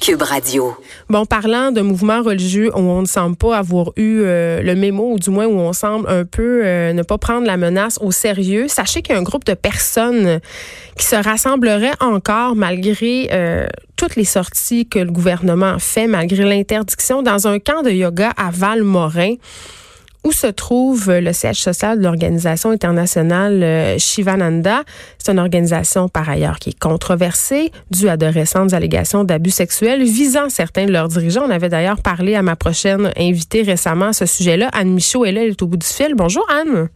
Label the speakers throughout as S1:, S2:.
S1: Cube Radio.
S2: Bon, parlant de mouvements religieux où on ne semble pas avoir eu euh, le mémo, ou du moins où on semble un peu euh, ne pas prendre la menace au sérieux, sachez qu'il y a un groupe de personnes qui se rassemblerait encore malgré euh, toutes les sorties que le gouvernement fait, malgré l'interdiction, dans un camp de yoga à Valmorin où se trouve le siège social de l'organisation internationale euh, Shivananda? C'est une organisation par ailleurs qui est controversée due à de récentes allégations d'abus sexuels visant certains de leurs dirigeants. On avait d'ailleurs parlé à ma prochaine invitée récemment à ce sujet-là. Anne Michaud est là, elle est au bout du fil. Bonjour Anne.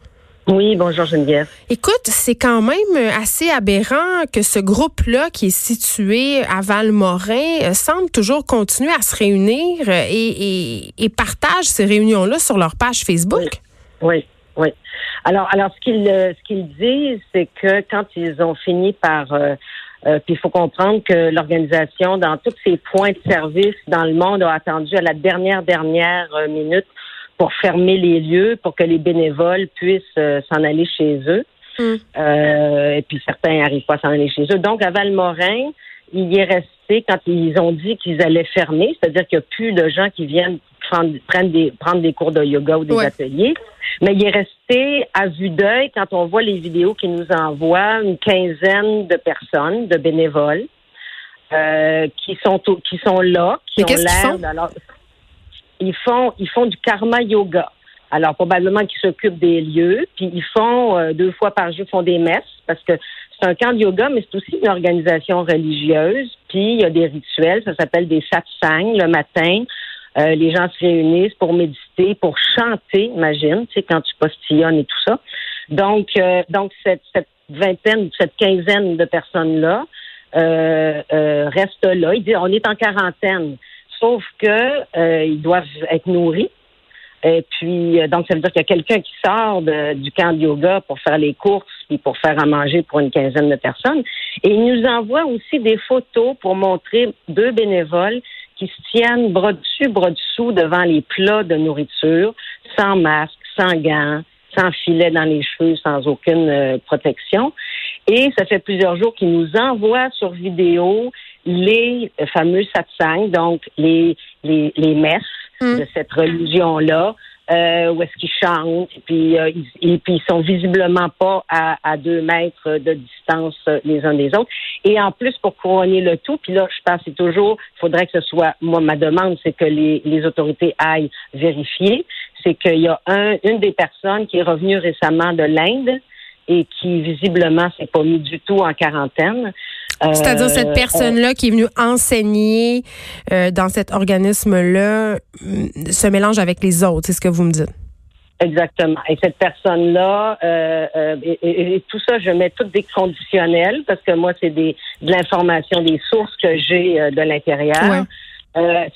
S3: Oui, bonjour Geneviève.
S2: Écoute, c'est quand même assez aberrant que ce groupe-là, qui est situé à Valmorin, euh, semble toujours continuer à se réunir euh, et, et, partage ces réunions-là sur leur page Facebook.
S3: Oui, oui. Alors, alors ce qu'ils euh, ce qu'ils disent, c'est que quand ils ont fini par puis il faut comprendre que l'organisation, dans tous ses points de service dans le monde, a attendu à la dernière, dernière minute pour fermer les lieux, pour que les bénévoles puissent euh, s'en aller chez eux. Mm. Euh, et puis certains n'arrivent pas à s'en aller chez eux. Donc à Valmorin, il y est resté quand ils ont dit qu'ils allaient fermer, c'est-à-dire qu'il n'y a plus de gens qui viennent prendre, des, prendre des cours de yoga ou des ateliers. Mais il est resté à vue d'œil quand on voit les vidéos qu'ils nous envoient, une quinzaine de personnes, de bénévoles, euh, qui sont qui sont là, qui ont l'air ils font, ils font du karma yoga. Alors, probablement qu'ils s'occupent des lieux, puis ils font euh, deux fois par jour, font des messes, parce que c'est un camp de yoga, mais c'est aussi une organisation religieuse, puis il y a des rituels, ça s'appelle des satsangs le matin. Euh, les gens se réunissent pour méditer, pour chanter, imagine, tu sais, quand tu postillonnes et tout ça. Donc, euh, donc cette, cette vingtaine, cette quinzaine de personnes-là euh, restent là. Ils disent, on est en quarantaine. Sauf que euh, ils doivent être nourris. Et puis, euh, donc, ça veut dire qu'il y a quelqu'un qui sort du camp de yoga pour faire les courses et pour faire à manger pour une quinzaine de personnes. Et il nous envoie aussi des photos pour montrer deux bénévoles qui se tiennent bras dessus, bras dessous devant les plats de nourriture, sans masque, sans gants, sans filet dans les cheveux, sans aucune euh, protection. Et ça fait plusieurs jours qu'ils nous envoient sur vidéo les fameux satsangs, donc les, les, les messes hmm. de cette religion-là, euh, où est-ce qu'ils chantent, et puis, euh, ils, puis ils sont visiblement pas à, à deux mètres de distance euh, les uns des autres. Et en plus, pour couronner le tout, puis là, je pense c'est toujours, il faudrait que ce soit, moi, ma demande, c'est que les, les autorités aillent vérifier, c'est qu'il y a un, une des personnes qui est revenue récemment de l'Inde et qui visiblement s'est pas mis du tout en quarantaine.
S2: C'est-à-dire cette euh, personne-là qui est venue enseigner euh, dans cet organisme-là mm, se mélange avec les autres, c'est ce que vous me dites?
S3: Exactement. Et cette personne-là, euh, et, tout ça, je mets toutes des conditionnels parce que moi, c'est des de l'information, des sources que j'ai de l'intérieur.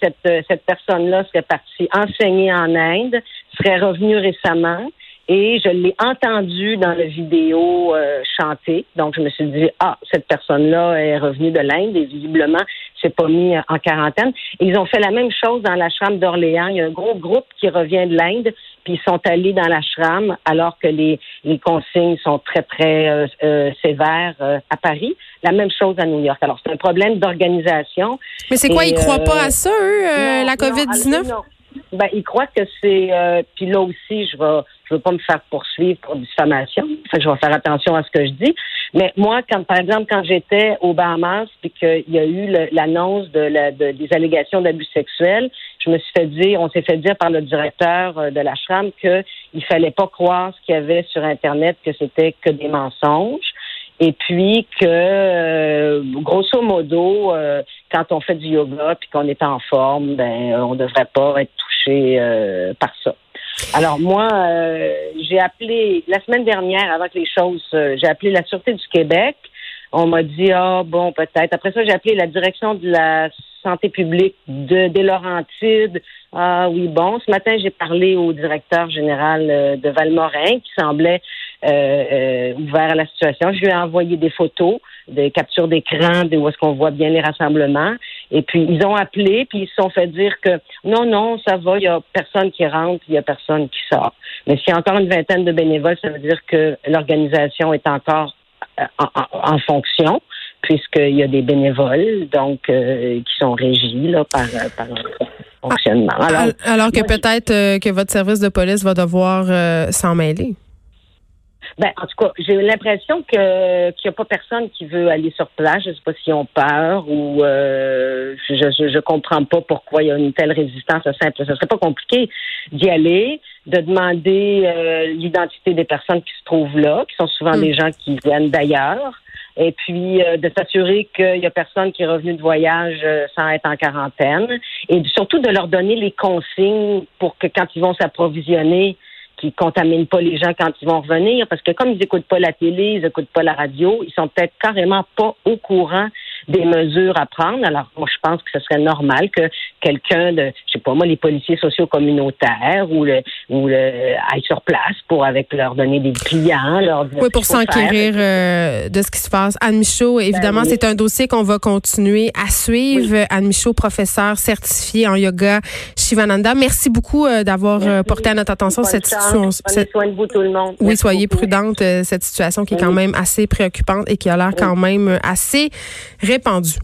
S3: cette, cette personne-là serait partie enseigner en Inde, serait revenue récemment et je l'ai entendu dans la vidéo euh, chanter. Donc, je me suis dit, ah, cette personne-là est revenue de l'Inde et visiblement, s'est pas mis en quarantaine. Ils ont fait la même chose dans l'ashram d'Orléans. Il y a un gros groupe qui revient de l'Inde, puis ils sont allés dans l'ashram alors que les, les consignes sont très, très euh, euh, sévères à Paris. La même chose à New York. Alors, c'est un problème d'organisation.
S2: Mais c'est quoi, ils croient pas à ça, eux, la COVID-19?
S3: Ben, ils croient que c'est. puis là aussi, je vais je veux pas me faire poursuivre pour diffamation. Fait je vais faire attention à ce que je dis. Mais moi, quand par exemple, quand j'étais au Bahamas, puis qu'il y a eu l'annonce de, la, des allégations d'abus sexuels, je me suis fait dire, on s'est fait dire par le directeur euh, de la l'ashram qu'il fallait pas croire ce qu'il y avait sur Internet, que c'était que des mensonges. Et puis que, euh, grosso modo, euh, quand on fait du yoga puis qu'on est en forme, ben on devrait pas être touché par ça. Alors moi, euh, j'ai appelé la semaine dernière, avant que les choses, euh, j'ai appelé la Sûreté du Québec. On m'a dit ah bon peut-être. Après ça, j'ai appelé la direction de la santé publique de des Laurentides. Ah oui bon. Ce matin, j'ai parlé au directeur général euh, de Valmorin qui semblait ouvert à la situation. Je lui ai envoyé des photos, des captures d'écran, de où est-ce qu'on voit bien les rassemblements. Et puis, ils ont appelé, puis ils se sont fait dire que non, non, ça va, il y a personne qui rentre, il y a personne qui sort. Mais s'il y a encore une vingtaine de bénévoles, ça veut dire que l'organisation est encore euh, en, fonction. puisqu'il y a des bénévoles, donc qui sont régis là, par, par un fonctionnement.
S2: Alors, que peut-être que votre service de police va devoir s'en mêler.
S3: Ben, en tout cas, j'ai l'impression que qu'il n'y a pas personne qui veut aller sur place. Je ne sais pas s'ils ont peur ou euh, je, je, comprends pas pourquoi il y a une telle résistance simple. Ce serait pas compliqué d'y aller, de demander euh, l'identité des personnes qui se trouvent là, qui sont souvent hmm. des gens qui viennent d'ailleurs. Et puis euh, de s'assurer qu'il y a personne qui est revenu de voyage sans être en quarantaine. Et surtout de leur donner les consignes pour que quand ils vont s'approvisionner, qui contaminent pas les gens quand ils vont revenir, parce que comme ils n'écoutent pas la télé, ils n'écoutent pas la radio, ils sont peut-être carrément pas au courant des mesures à prendre. Alors, moi, je pense que ce serait normal que quelqu'un de, je sais pas moi, les policiers sociaux communautaires ou le, ou le, aillent sur place pour avec leur donner des clients, leur
S2: Oui, pour s'enquérir euh, de ce qui se passe. Anne Michaud, ben évidemment, c'est un dossier qu'on va continuer à suivre. Anne Michaud, professeur certifié en yoga Shivananda. Merci beaucoup euh, d'avoir euh, porté à notre attention cette situation.
S3: Prenez soin de vous, tout le monde.
S2: Oui, soyez prudente, cette situation qui est quand même assez préoccupante et qui a l'air quand même assez répandu.